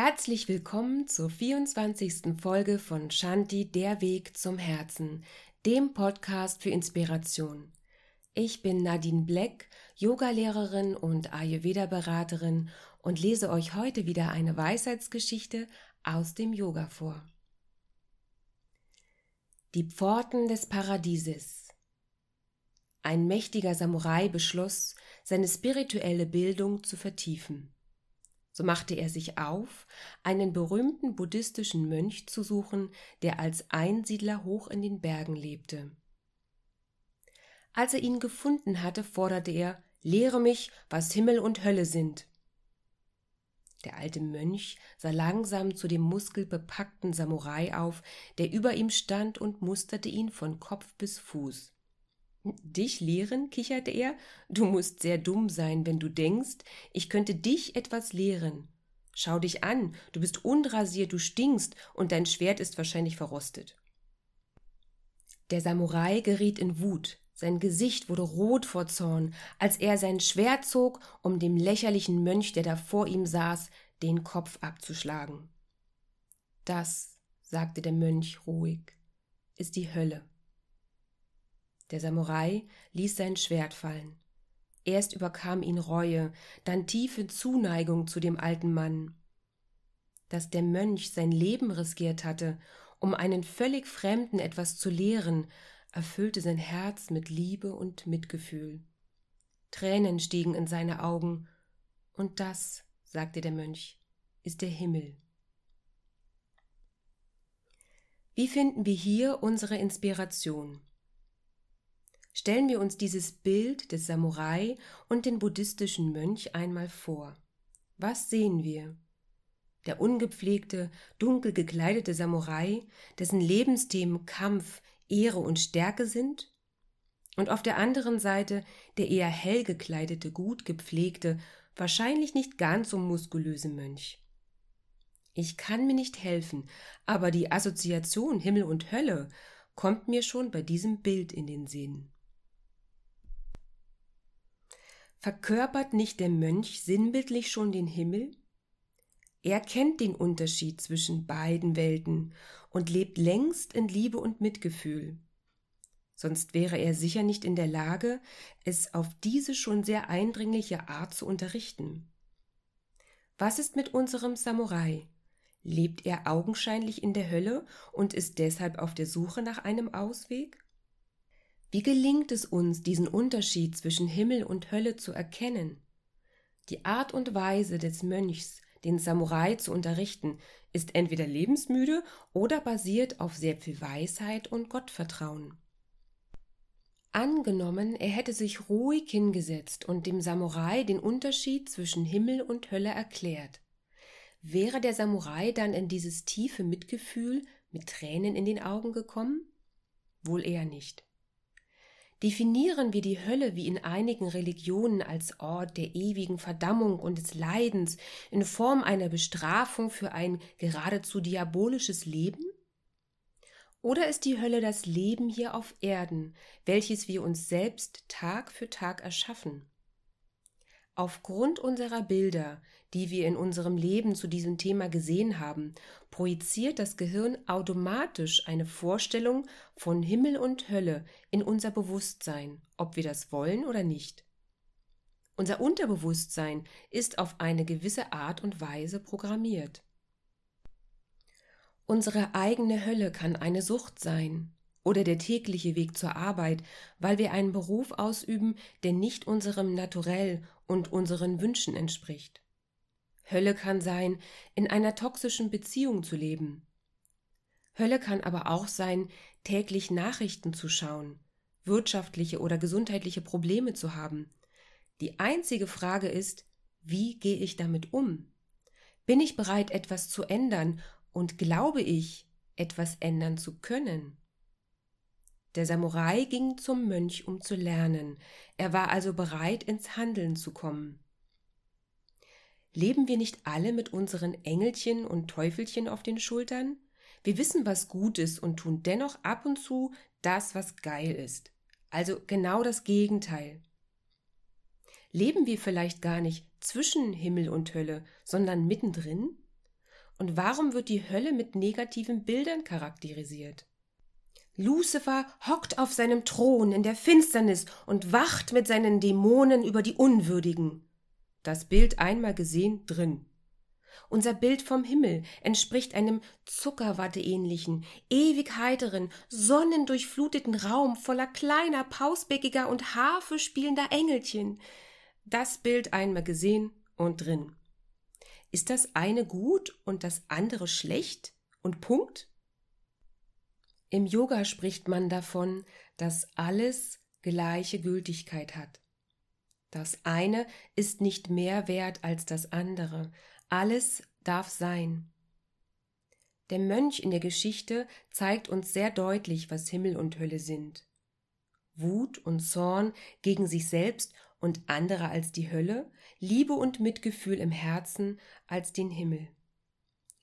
Herzlich willkommen zur 24. Folge von Shanti Der Weg zum Herzen, dem Podcast für Inspiration. Ich bin Nadine Black, Yogalehrerin und Ayurveda-Beraterin und lese euch heute wieder eine Weisheitsgeschichte aus dem Yoga vor. Die Pforten des Paradieses. Ein mächtiger Samurai beschloss, seine spirituelle Bildung zu vertiefen. So machte er sich auf, einen berühmten buddhistischen Mönch zu suchen, der als Einsiedler hoch in den Bergen lebte. Als er ihn gefunden hatte, forderte er Lehre mich, was Himmel und Hölle sind. Der alte Mönch sah langsam zu dem muskelbepackten Samurai auf, der über ihm stand und musterte ihn von Kopf bis Fuß. Dich lehren? kicherte er. Du musst sehr dumm sein, wenn du denkst, ich könnte dich etwas lehren. Schau dich an, du bist unrasiert, du stinkst und dein Schwert ist wahrscheinlich verrostet. Der Samurai geriet in Wut. Sein Gesicht wurde rot vor Zorn, als er sein Schwert zog, um dem lächerlichen Mönch, der da vor ihm saß, den Kopf abzuschlagen. Das, sagte der Mönch ruhig, ist die Hölle. Der Samurai ließ sein Schwert fallen. Erst überkam ihn Reue, dann tiefe Zuneigung zu dem alten Mann. Dass der Mönch sein Leben riskiert hatte, um einen völlig Fremden etwas zu lehren, erfüllte sein Herz mit Liebe und Mitgefühl. Tränen stiegen in seine Augen, und das, sagte der Mönch, ist der Himmel. Wie finden wir hier unsere Inspiration? Stellen wir uns dieses Bild des Samurai und den buddhistischen Mönch einmal vor. Was sehen wir? Der ungepflegte, dunkel gekleidete Samurai, dessen Lebensthemen Kampf, Ehre und Stärke sind, und auf der anderen Seite der eher hell gekleidete, gut gepflegte, wahrscheinlich nicht ganz so muskulöse Mönch. Ich kann mir nicht helfen, aber die Assoziation Himmel und Hölle kommt mir schon bei diesem Bild in den Sinn. Verkörpert nicht der Mönch sinnbildlich schon den Himmel? Er kennt den Unterschied zwischen beiden Welten und lebt längst in Liebe und Mitgefühl. Sonst wäre er sicher nicht in der Lage, es auf diese schon sehr eindringliche Art zu unterrichten. Was ist mit unserem Samurai? Lebt er augenscheinlich in der Hölle und ist deshalb auf der Suche nach einem Ausweg? Wie gelingt es uns, diesen Unterschied zwischen Himmel und Hölle zu erkennen? Die Art und Weise des Mönchs, den Samurai zu unterrichten, ist entweder lebensmüde oder basiert auf sehr viel Weisheit und Gottvertrauen. Angenommen, er hätte sich ruhig hingesetzt und dem Samurai den Unterschied zwischen Himmel und Hölle erklärt. Wäre der Samurai dann in dieses tiefe Mitgefühl mit Tränen in den Augen gekommen? Wohl eher nicht. Definieren wir die Hölle wie in einigen Religionen als Ort der ewigen Verdammung und des Leidens in Form einer Bestrafung für ein geradezu diabolisches Leben? Oder ist die Hölle das Leben hier auf Erden, welches wir uns selbst Tag für Tag erschaffen? Aufgrund unserer Bilder, die wir in unserem Leben zu diesem Thema gesehen haben, projiziert das Gehirn automatisch eine Vorstellung von Himmel und Hölle in unser Bewusstsein, ob wir das wollen oder nicht. Unser Unterbewusstsein ist auf eine gewisse Art und Weise programmiert. Unsere eigene Hölle kann eine Sucht sein, oder der tägliche Weg zur Arbeit, weil wir einen Beruf ausüben, der nicht unserem Naturell und unseren Wünschen entspricht. Hölle kann sein, in einer toxischen Beziehung zu leben. Hölle kann aber auch sein, täglich Nachrichten zu schauen, wirtschaftliche oder gesundheitliche Probleme zu haben. Die einzige Frage ist, wie gehe ich damit um? Bin ich bereit, etwas zu ändern und glaube ich, etwas ändern zu können? Der Samurai ging zum Mönch, um zu lernen. Er war also bereit, ins Handeln zu kommen. Leben wir nicht alle mit unseren Engelchen und Teufelchen auf den Schultern? Wir wissen, was gut ist und tun dennoch ab und zu das, was geil ist. Also genau das Gegenteil. Leben wir vielleicht gar nicht zwischen Himmel und Hölle, sondern mittendrin? Und warum wird die Hölle mit negativen Bildern charakterisiert? Lucifer hockt auf seinem Thron in der Finsternis und wacht mit seinen Dämonen über die Unwürdigen. Das Bild einmal gesehen drin. Unser Bild vom Himmel entspricht einem Zuckerwatte-ähnlichen, ewig heiteren, sonnendurchfluteten Raum voller kleiner, pausbäckiger und Harfe spielender Engelchen. Das Bild einmal gesehen und drin. Ist das eine gut und das andere schlecht? Und Punkt? Im Yoga spricht man davon, dass alles gleiche Gültigkeit hat. Das eine ist nicht mehr wert als das andere, alles darf sein. Der Mönch in der Geschichte zeigt uns sehr deutlich, was Himmel und Hölle sind. Wut und Zorn gegen sich selbst und andere als die Hölle, Liebe und Mitgefühl im Herzen als den Himmel.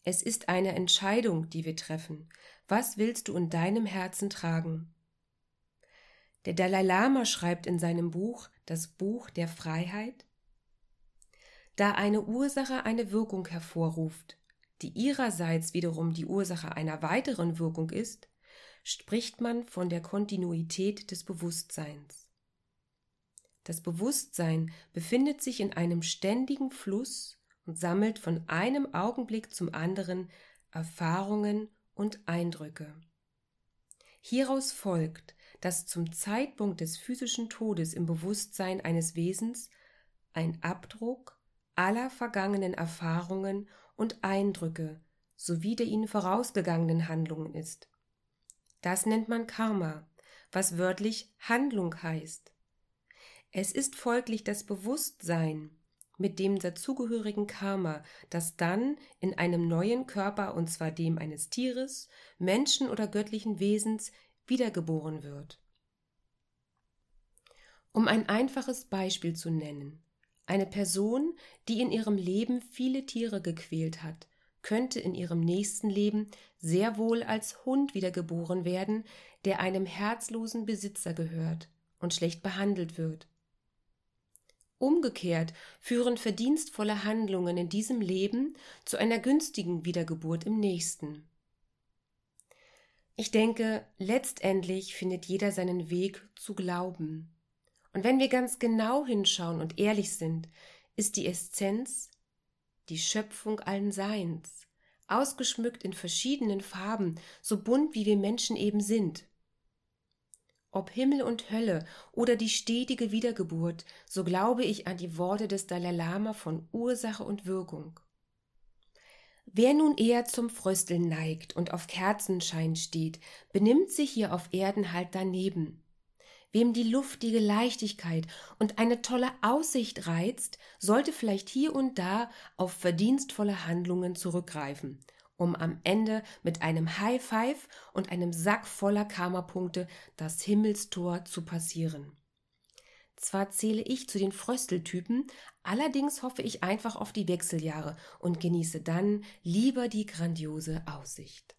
Es ist eine Entscheidung, die wir treffen. Was willst du in deinem Herzen tragen? Der Dalai Lama schreibt in seinem Buch Das Buch der Freiheit da eine Ursache eine Wirkung hervorruft, die ihrerseits wiederum die Ursache einer weiteren Wirkung ist, spricht man von der Kontinuität des Bewusstseins. Das Bewusstsein befindet sich in einem ständigen Fluss und sammelt von einem Augenblick zum anderen Erfahrungen und Eindrücke. Hieraus folgt, dass zum Zeitpunkt des physischen Todes im Bewusstsein eines Wesens ein Abdruck aller vergangenen Erfahrungen und Eindrücke sowie der ihnen vorausgegangenen Handlungen ist. Das nennt man Karma, was wörtlich Handlung heißt. Es ist folglich das Bewusstsein mit dem dazugehörigen Karma, das dann in einem neuen Körper, und zwar dem eines Tieres, Menschen oder göttlichen Wesens, wiedergeboren wird. Um ein einfaches Beispiel zu nennen. Eine Person, die in ihrem Leben viele Tiere gequält hat, könnte in ihrem nächsten Leben sehr wohl als Hund wiedergeboren werden, der einem herzlosen Besitzer gehört und schlecht behandelt wird. Umgekehrt führen verdienstvolle Handlungen in diesem Leben zu einer günstigen Wiedergeburt im nächsten. Ich denke, letztendlich findet jeder seinen Weg zu glauben. Und wenn wir ganz genau hinschauen und ehrlich sind, ist die Essenz die Schöpfung allen Seins, ausgeschmückt in verschiedenen Farben, so bunt wie wir Menschen eben sind. Ob Himmel und Hölle oder die stetige Wiedergeburt, so glaube ich an die Worte des Dalai Lama von Ursache und Wirkung. Wer nun eher zum Frösteln neigt und auf Kerzenschein steht, benimmt sich hier auf Erden halt daneben. Wem die luftige Leichtigkeit und eine tolle Aussicht reizt, sollte vielleicht hier und da auf verdienstvolle Handlungen zurückgreifen, um am Ende mit einem High Five und einem Sack voller Karma-Punkte das Himmelstor zu passieren. Zwar zähle ich zu den Frösteltypen, allerdings hoffe ich einfach auf die Wechseljahre und genieße dann lieber die grandiose Aussicht.